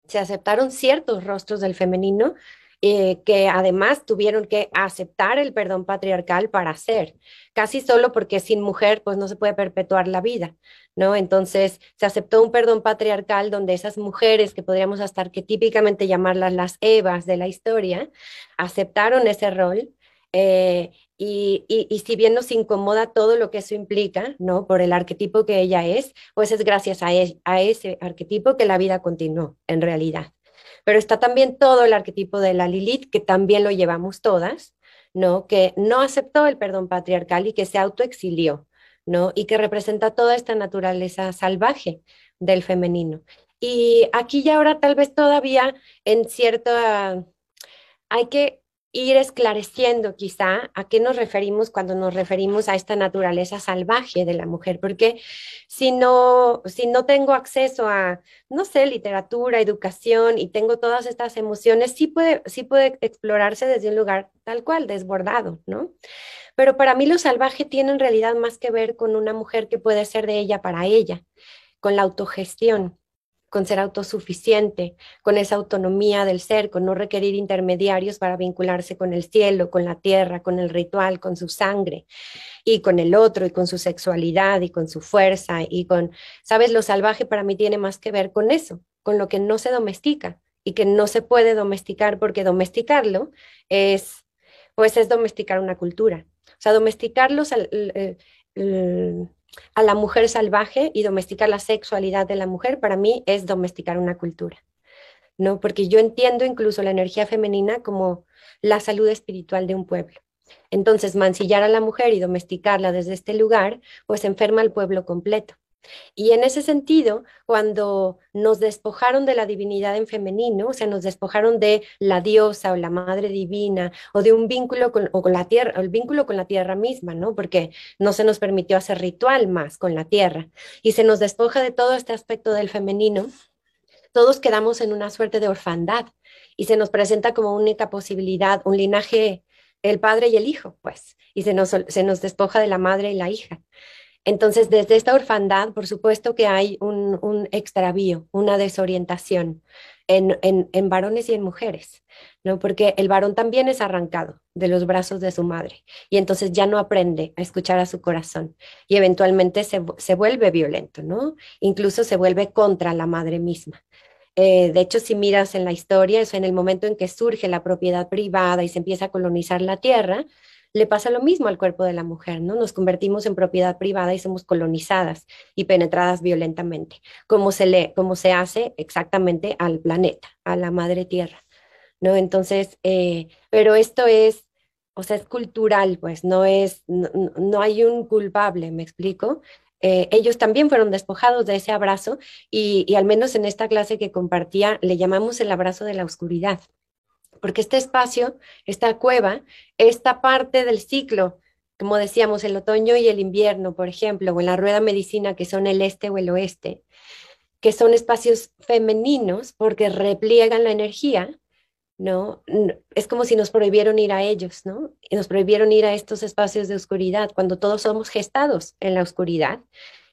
se aceptaron ciertos rostros del femenino eh, que además tuvieron que aceptar el perdón patriarcal para ser, casi solo porque sin mujer pues no se puede perpetuar la vida, ¿no? Entonces se aceptó un perdón patriarcal donde esas mujeres que podríamos hasta típicamente llamarlas las Evas de la historia, aceptaron ese rol eh, y, y, si bien nos incomoda todo lo que eso implica, ¿no? Por el arquetipo que ella es, pues es gracias a, e, a ese arquetipo que la vida continuó en realidad. Pero está también todo el arquetipo de la Lilith, que también lo llevamos todas, ¿no? Que no aceptó el perdón patriarcal y que se autoexilió, ¿no? Y que representa toda esta naturaleza salvaje del femenino. Y aquí y ahora tal vez todavía en cierta... Hay que ir esclareciendo quizá a qué nos referimos cuando nos referimos a esta naturaleza salvaje de la mujer, porque si no, si no tengo acceso a, no sé, literatura, educación y tengo todas estas emociones, sí puede, sí puede explorarse desde un lugar tal cual, desbordado, ¿no? Pero para mí lo salvaje tiene en realidad más que ver con una mujer que puede ser de ella para ella, con la autogestión, con ser autosuficiente, con esa autonomía del ser, con no requerir intermediarios para vincularse con el cielo, con la tierra, con el ritual, con su sangre y con el otro y con su sexualidad y con su fuerza y con, sabes, lo salvaje para mí tiene más que ver con eso, con lo que no se domestica y que no se puede domesticar porque domesticarlo es, pues es domesticar una cultura. O sea, domesticarlo a la mujer salvaje y domesticar la sexualidad de la mujer, para mí es domesticar una cultura, ¿no? Porque yo entiendo incluso la energía femenina como la salud espiritual de un pueblo. Entonces, mancillar a la mujer y domesticarla desde este lugar, pues enferma al pueblo completo. Y en ese sentido, cuando nos despojaron de la divinidad en femenino, o sea, nos despojaron de la diosa o la madre divina o de un vínculo con, la tierra, el vínculo con la tierra misma, ¿no? Porque no se nos permitió hacer ritual más con la tierra y se nos despoja de todo este aspecto del femenino, todos quedamos en una suerte de orfandad y se nos presenta como única posibilidad un linaje, el padre y el hijo, pues, y se nos, se nos despoja de la madre y la hija. Entonces, desde esta orfandad, por supuesto que hay un, extravío, una desorientación en, varones y en mujeres, ¿no? Porque el varón también es arrancado de los brazos de su madre y entonces ya no aprende a escuchar a su corazón y eventualmente se, vuelve violento, ¿no? Incluso se vuelve contra la madre misma. Eh, de hecho, si miras en la historia, eso en el momento en que surge la propiedad privada y se empieza a colonizar la tierra, le pasa lo mismo al cuerpo de la mujer, ¿no? Nos convertimos en propiedad privada y somos colonizadas y penetradas violentamente, como se, le, como se hace exactamente al planeta, a la madre tierra, ¿no? Entonces, eh, pero esto es, o sea, es cultural, pues, no es, no, hay un culpable, ¿me explico? Eh, ellos también fueron despojados de ese abrazo y, y, al menos en esta clase que compartía le llamamos el abrazo de la oscuridad, porque este espacio, esta cueva, esta parte del ciclo, como decíamos, el otoño y el invierno, por ejemplo, o en la rueda medicina, que son el este o el oeste, que son espacios femeninos porque repliegan la energía, ¿no? Es como si nos prohibieron ir a ellos, ¿no? Y nos prohibieron ir a estos espacios de oscuridad, cuando todos somos gestados en la oscuridad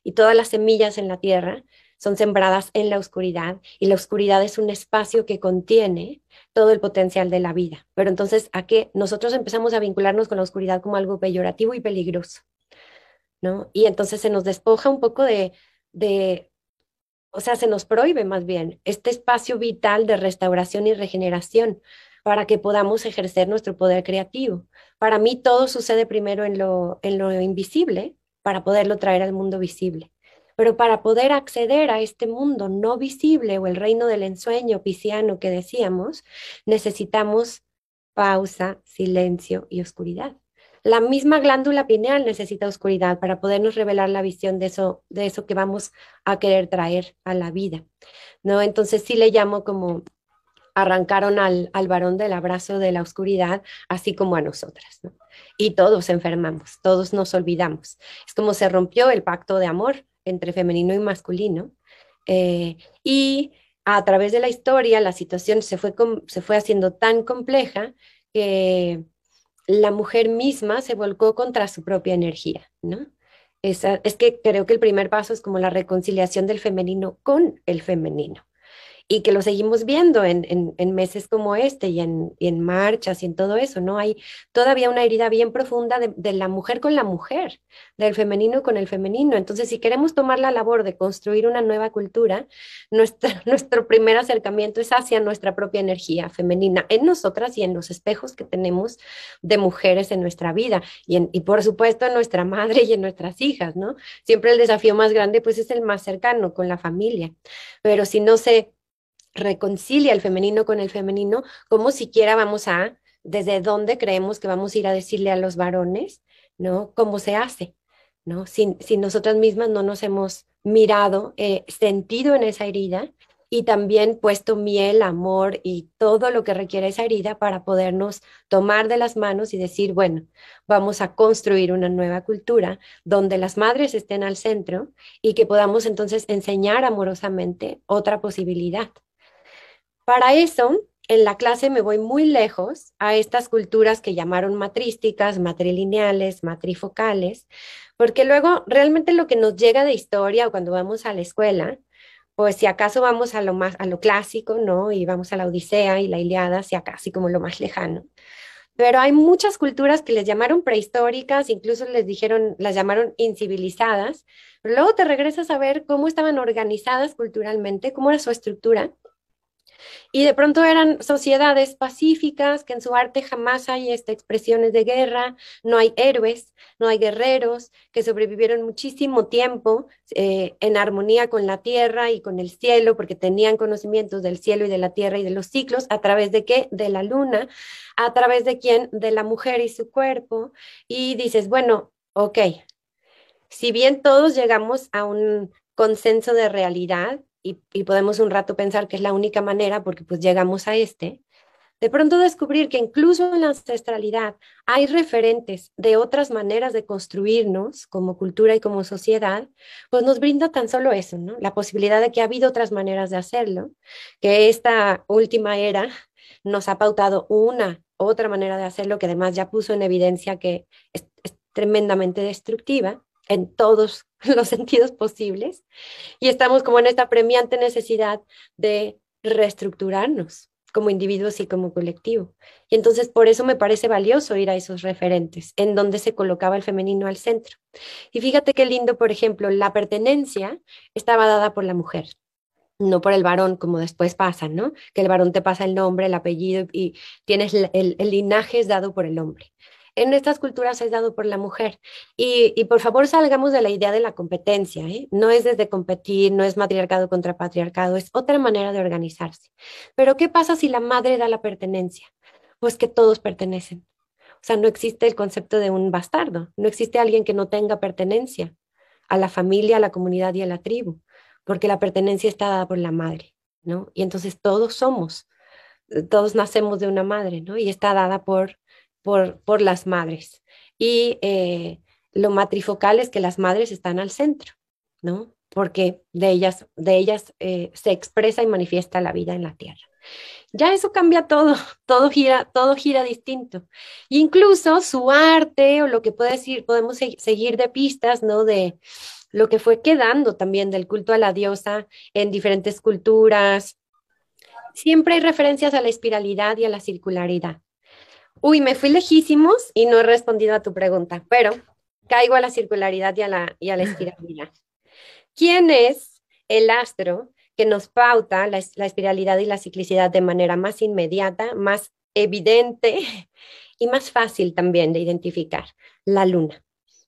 y todas las semillas en la tierra son sembradas en la oscuridad y la oscuridad es un espacio que contiene todo el potencial de la vida. Pero entonces, ¿a qué? Nosotros empezamos a vincularnos con la oscuridad como algo peyorativo y peligroso, ¿no? Y entonces se nos despoja un poco de, de o sea, se nos prohíbe más bien este espacio vital de restauración y regeneración para que podamos ejercer nuestro poder creativo. Para mí todo sucede primero en lo, en lo invisible para poderlo traer al mundo visible. Pero para poder acceder a este mundo no visible o el reino del ensueño pisciano que decíamos, necesitamos pausa, silencio y oscuridad. La misma glándula pineal necesita oscuridad para podernos revelar la visión de eso, de eso que vamos a querer traer a la vida. ¿no? Entonces sí le llamo como arrancaron al, al varón del abrazo de la oscuridad, así como a nosotras. ¿no? Y todos enfermamos, todos nos olvidamos. Es como se rompió el pacto de amor entre femenino y masculino. Eh, y a través de la historia, la situación se fue, se fue haciendo tan compleja que la mujer misma se volcó contra su propia energía, ¿no? es que creo que el primer paso es como la reconciliación del femenino con el femenino y que lo seguimos viendo en, en, meses como este y en, en, marchas y en todo eso, ¿no? Hay todavía una herida bien profunda de, la mujer con la mujer, del femenino con el femenino. Entonces, si queremos tomar la labor de construir una nueva cultura, nuestro, nuestro primer acercamiento es hacia nuestra propia energía femenina, en nosotras y en los espejos que tenemos de mujeres en nuestra vida y, en, y por supuesto en nuestra madre y en nuestras hijas, ¿no? Siempre el desafío más grande pues es el más cercano con la familia, pero si no se reconcilia el femenino con el femenino, como siquiera vamos a, desde dónde creemos que vamos a ir a decirle a los varones, ¿no? ¿Cómo se hace? ¿No? Si, si nosotras mismas no nos hemos mirado, eh, sentido en esa herida y también puesto miel, amor y todo lo que requiere esa herida para podernos tomar de las manos y decir, bueno, vamos a construir una nueva cultura donde las madres estén al centro y que podamos entonces enseñar amorosamente otra posibilidad. Para eso, en la clase me voy muy lejos a estas culturas que llamaron matrísticas, matrilineales, matrifocales, porque luego realmente lo que nos llega de historia o cuando vamos a la escuela, pues si acaso vamos a lo más a lo clásico, ¿no? Y vamos a la Odisea y la Iliada, si acaso como lo más lejano. Pero hay muchas culturas que les llamaron prehistóricas, incluso les dijeron, las llamaron incivilizadas, pero luego te regresas a ver cómo estaban organizadas culturalmente, cómo era su estructura, y de pronto eran sociedades pacíficas, que en su arte jamás hay este, expresiones de guerra, no hay héroes, no hay guerreros, que sobrevivieron muchísimo tiempo eh, en armonía con la tierra y con el cielo, porque tenían conocimientos del cielo y de la tierra y de los ciclos, a través de qué? De la luna, a través de quién? De la mujer y su cuerpo. Y dices, bueno, ok, si bien todos llegamos a un consenso de realidad, y, podemos un rato pensar que es la única manera porque pues llegamos a este, de pronto descubrir que incluso en la ancestralidad hay referentes de otras maneras de construirnos como cultura y como sociedad, pues nos brinda tan solo eso, ¿no? La posibilidad de que ha habido otras maneras de hacerlo, que esta última era nos ha pautado una otra manera de hacerlo que además ya puso en evidencia que es tremendamente destructiva en todos los sentidos posibles y estamos como en esta premiante necesidad de reestructurarnos como individuos y como colectivo. Y entonces por eso me parece valioso ir a esos referentes, en donde se colocaba el femenino al centro. Y fíjate qué lindo, por ejemplo, la pertenencia estaba dada por la mujer, no por el varón, como después pasa, ¿no? Que el varón te pasa el nombre, el apellido y tienes el, el linaje es dado por el hombre en estas culturas es dado por la mujer. Y, por favor salgamos de la idea de la competencia, ¿eh? no es desde competir, no es matriarcado contra patriarcado, es otra manera de organizarse. Pero ¿qué pasa si la madre da la pertenencia? Pues que todos pertenecen. O sea, no existe el concepto de un bastardo, no existe alguien que no tenga pertenencia a la familia, a la comunidad y a la tribu, porque la pertenencia está dada por la madre, ¿no? Y entonces todos somos, todos nacemos de una madre, ¿no? Y está dada por por, por las madres. Y eh, lo matrifocal es que las madres están al centro, ¿no? Porque de ellas, de ellas eh, se expresa y manifiesta la vida en la tierra. Ya eso cambia todo, todo gira, todo gira distinto. incluso su arte o lo que puede decir, podemos seguir de pistas, ¿no? De lo que fue quedando también del culto a la diosa en diferentes culturas. Siempre hay referencias a la espiralidad y a la circularidad. Uy, me fui lejísimos y no he respondido a tu pregunta, pero caigo a la circularidad y a la, y a la espiralidad. ¿Quién es el astro que nos pauta la, la espiralidad y la ciclicidad de manera más inmediata, más evidente y más fácil también de identificar? La luna.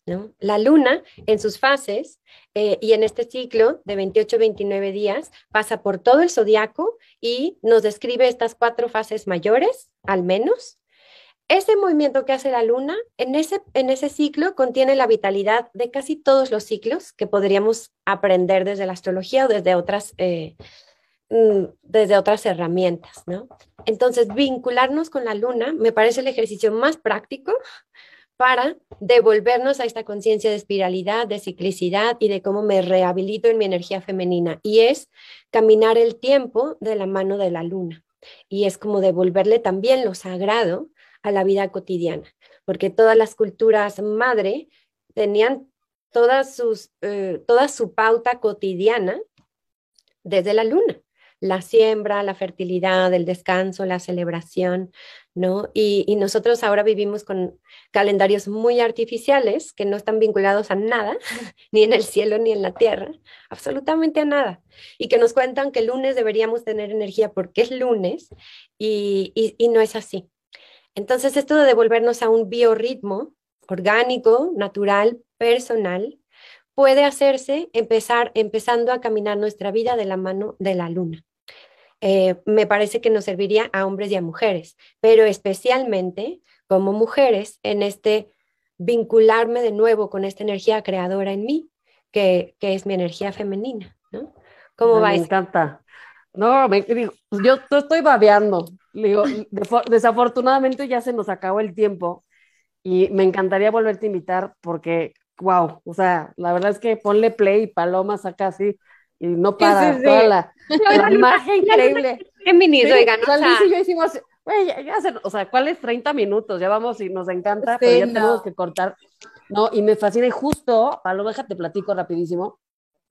¿no? La luna en sus fases eh, y en este ciclo de 28-29 días pasa por todo el zodiaco y nos describe estas cuatro fases mayores, al menos, ese movimiento que hace la luna en ese, en ese ciclo contiene la vitalidad de casi todos los ciclos que podríamos aprender desde la astrología o desde otras, eh, mm, desde otras herramientas, ¿no? Entonces, vincularnos con la luna me parece el ejercicio más práctico para devolvernos a esta conciencia de espiralidad, de ciclicidad y de cómo me rehabilito en mi energía femenina. Y es caminar el tiempo de la mano de la luna. Y es como devolverle también lo sagrado a la vida cotidiana, porque todas las culturas madre tenían sus, eh, toda su pauta cotidiana desde la luna la siembra, la fertilidad, el descanso, la celebración, ¿no? Y, nosotros ahora vivimos con calendarios muy artificiales que no están vinculados a nada, ni en el cielo ni en la tierra, absolutamente a nada. Y que nos cuentan que el lunes deberíamos tener energía porque es lunes y, y no es así. Entonces, esto de devolvernos a un biorritmo orgánico, natural, personal, puede hacerse empezar, empezando a caminar nuestra vida de la mano de la luna. Eh, me parece que nos serviría a hombres y a mujeres, pero especialmente como mujeres en este vincularme de nuevo con esta energía creadora en mí, que, que es mi energía femenina, ¿no? ¿Cómo va? Me encanta. No, me, yo estoy babeando. Digo, desafortunadamente ya se nos acabó el tiempo y me encantaría volverte a invitar porque, wow, o sea, la verdad es que ponle play y Paloma saca así y no para toda la, la imagen increíble. Bienvenido, sí, oigan, o sea, y yo hicimos, güey, ya, ya se, o sea, ¿cuáles 30 minutos? Ya vamos y nos encanta, pero ya no. tenemos que cortar. No, y me fascina, y justo, Paloma, déjate platico rapidísimo,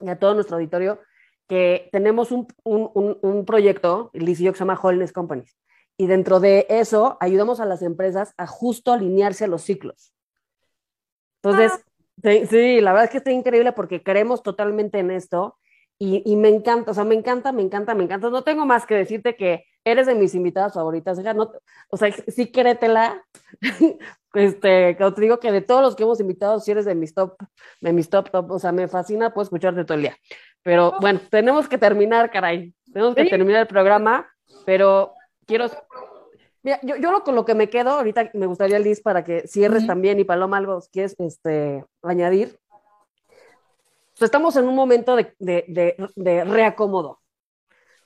y a todo nuestro auditorio, que tenemos un, un, un, un proyecto, Liz y yo, que se llama Holiness Companies, y dentro de eso ayudamos a las empresas a justo alinearse a los ciclos. Entonces, ah. sí, sí, la verdad es que está increíble porque creemos totalmente en esto y, me encanta, o sea, me encanta, me encanta, me encanta. No tengo más que decirte que eres de mis invitadas favoritas. O sea, no, o sea sí créetela. este, te digo que de todos los que hemos invitado, si eres de mis top, de mis top, top, o sea, me fascina, puedo escucharte todo el día. Pero oh. bueno, tenemos que terminar, caray. Tenemos que terminar el programa, pero quiero... Mira, yo, yo lo, con lo que me quedo, ahorita me gustaría, Liz, para que cierres también y Paloma algo quieres este, añadir estamos en un momento de, de, de, reacomodo.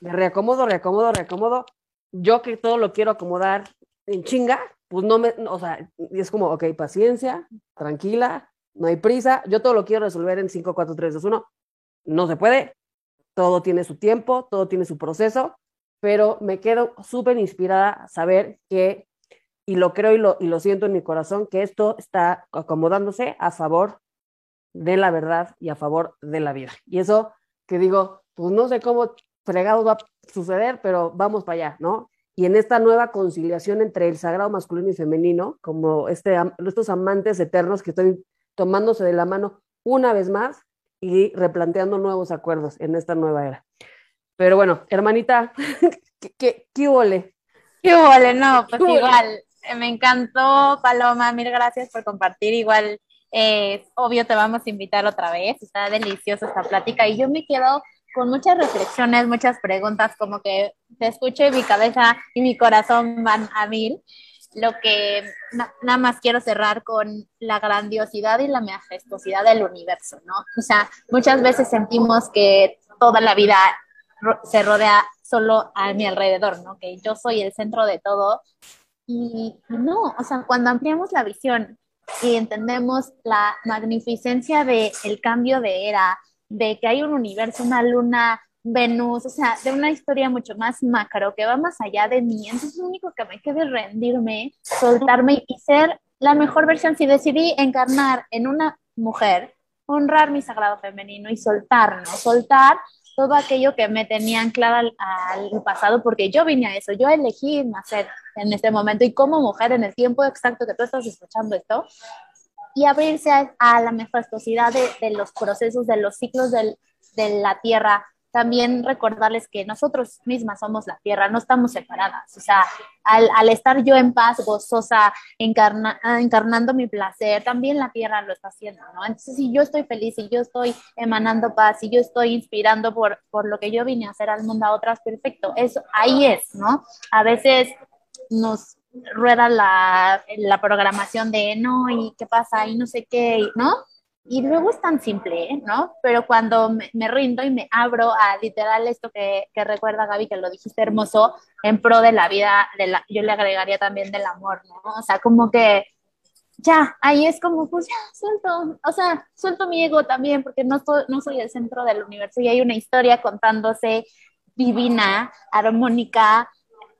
De reacomodo, reacomodo, reacomodo. Yo que todo lo quiero acomodar en chinga, pues no me, o sea, es como, ok, paciencia, tranquila, no hay prisa. Yo todo lo quiero resolver en 5, 4, 3, 2, 1. No se puede. Todo tiene su tiempo, todo tiene su proceso, pero me quedo súper inspirada a saber que, y lo creo y lo, y lo siento en mi corazón, que esto está acomodándose a favor de la verdad y a favor de la vida. Y eso que digo, pues no sé cómo fregado va a suceder, pero vamos para allá, ¿no? Y en esta nueva conciliación entre el sagrado masculino y femenino, como este, estos amantes eternos que están tomándose de la mano una vez más y replanteando nuevos acuerdos en esta nueva era. Pero bueno, hermanita, ¿qué, qué, qué huele? ¿Qué? No, pues igual, me encantó, Paloma, mil gracias por compartir igual eh, obvio, te vamos a invitar otra vez. Está deliciosa esta plática y yo me quedo con muchas reflexiones, muchas preguntas, como que te escucho y mi cabeza y mi corazón van a mil. Lo que nada más quiero cerrar con la grandiosidad y la majestuosidad del universo, ¿no? O sea, muchas veces sentimos que toda la vida se rodea solo a mi alrededor, ¿no? Que yo soy el centro de todo. Y no, o sea, cuando ampliamos la visión y entendemos la magnificencia del el cambio de era, de que hay un universo, una luna, Venus, o sea, de una historia mucho más macro que va más allá de mí. Entonces, lo único que me queda es rendirme, soltarme y ser la mejor versión. Si decidí encarnar en una mujer, honrar mi sagrado femenino y soltarnos, soltar todo aquello que me tenía anclada al, al, pasado, porque yo vine a eso, yo elegí nacer en este momento y como mujer en el tiempo exacto que tú estás escuchando esto, y abrirse a, a la majestuosidad de, de, los procesos, de los ciclos del, de la tierra, también recordarles que nosotros mismas somos la tierra, no estamos separadas. O sea, al, estar yo en paz, gozosa, encarna, encarnando mi placer, también la tierra lo está haciendo, ¿no? Entonces, si yo estoy feliz, si yo estoy emanando paz, si yo estoy inspirando por, por lo que yo vine a hacer al mundo a otras, perfecto. Eso, ahí es, ¿no? A veces nos rueda la, la programación de no, y qué pasa, y no sé qué, ¿no? Y luego es tan simple, ¿no? Pero cuando me, rindo y me abro a literal esto que, que, recuerda Gaby, que lo dijiste hermoso, en pro de la vida, yo le agregaría también del amor, ¿no? O sea, como que ya, ahí es como, pues ya, suelto, o sea, suelto mi ego también, porque no, no soy el centro del universo y hay una historia contándose divina, armónica,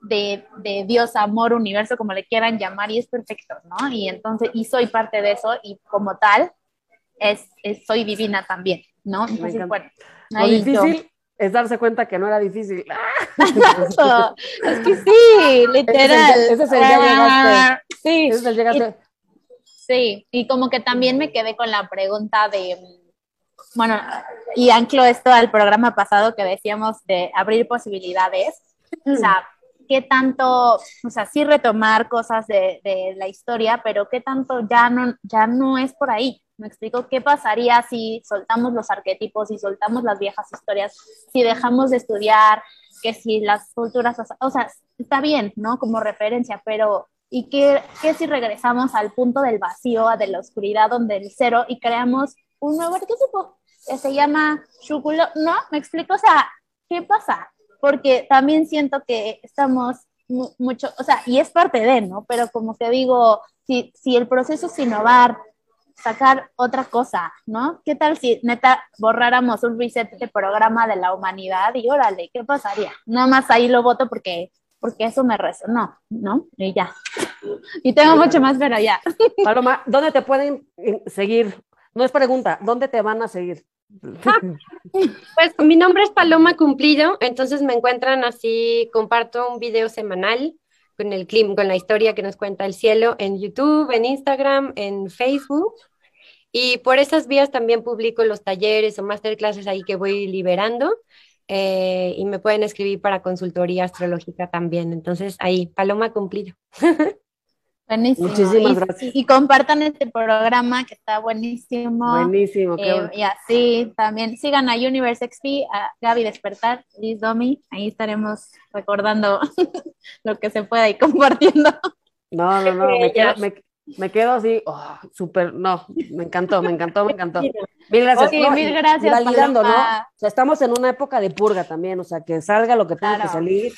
de, de, Dios, amor, universo, como le quieran llamar, y es perfecto, ¿no? Y entonces, y soy parte de eso, y como tal, es, soy divina también, ¿no? Entonces, bueno, Lo difícil es darse cuenta que no era difícil. es que sí, literal. Ese es el, día llegaste. Sí. Ese es el llegaste. sí, y como que también me quedé con la pregunta de, bueno, y anclo esto al programa pasado que decíamos de abrir posibilidades. O sea, qué tanto, o sea, sí retomar cosas de, la historia, pero qué tanto ya no, ya no es por ahí, me explico qué pasaría si soltamos los arquetipos y soltamos las viejas historias, si dejamos de estudiar, que si las culturas, o sea, está bien, ¿no? Como referencia, pero ¿y qué, qué si regresamos al punto del vacío, de la oscuridad, donde el cero y creamos un nuevo arquetipo que se llama Shukulo? ¿No? ¿Me explico? O sea, ¿qué pasa? Porque también siento que estamos mucho, o sea, y es parte de, ¿no? Pero como te digo, si, si el proceso es innovar, sacar otra cosa, ¿no? ¿Qué tal si neta borráramos un reset de programa de la humanidad y órale, ¿qué pasaría? Nada más ahí lo voto porque, porque eso me resonó, ¿no? Y ya. Y tengo mucho más, pero ya. Paloma, ¿dónde te pueden eh, seguir? No es pregunta, ¿dónde te van a seguir? Pues mi nombre es Paloma Cumplido, entonces me encuentran así, comparto un video semanal con el clip, con la historia que nos cuenta el cielo en YouTube, en Instagram, en Facebook. Y por esas vías también publico los talleres o masterclasses ahí que voy liberando. Eh, y me pueden escribir para consultoría astrológica también. Entonces, ahí, Paloma cumplido. Buenísimo. Muchísimas gracias. Y compartan este programa que está buenísimo. Buenísimo. Eh, y así también sigan a Universe XP, a Gaby Despertar, Liz Domi. Ahí estaremos recordando lo que se pueda y compartiendo. No, no, no. Me quedo, me, quedo así, oh, súper, no, me encantó, me encantó, me encantó. Mil gracias. mil gracias. Validando, ¿no? O sea, estamos en una época de purga también, o sea, que salga lo que tenga que salir,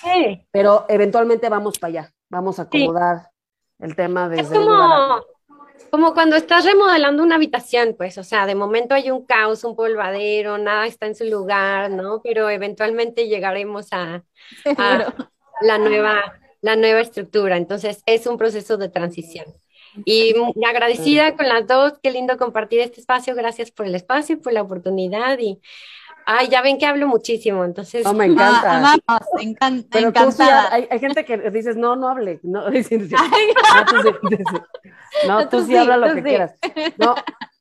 pero eventualmente vamos para allá, vamos a acomodar el tema de... Es como, como cuando estás remodelando una habitación, pues, o sea, de momento hay un caos, un polvadero, nada está en su lugar, ¿no? Pero eventualmente llegaremos a, la, nueva, la nueva estructura. Entonces, es un proceso de transición. Y agradecida con las dos, qué lindo compartir este espacio, gracias por el espacio, por la oportunidad y Ay, ya ven que hablo muchísimo, entonces. No, me encanta. Amamos, encanta. Pero tú sí, hay, hay, gente que dices, no, no hable. No, no, tú sí, habla lo que quieras. No,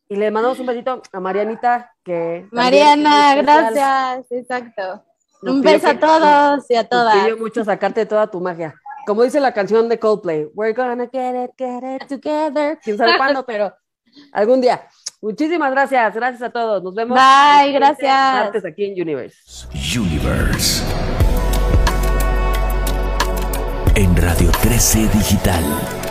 y le mandamos un besito a Marianita, que. Mariana, gracias, exacto. un beso a todos y a todas. Quiero mucho sacarte toda tu magia. Como dice la canción de Coldplay, We're gonna get it, get it together. Quién sabe cuándo, pero algún día. Muchísimas gracias, gracias a todos. Nos vemos. Bye, gracias. aquí en Universe. Universe. En Radio 13 Digital.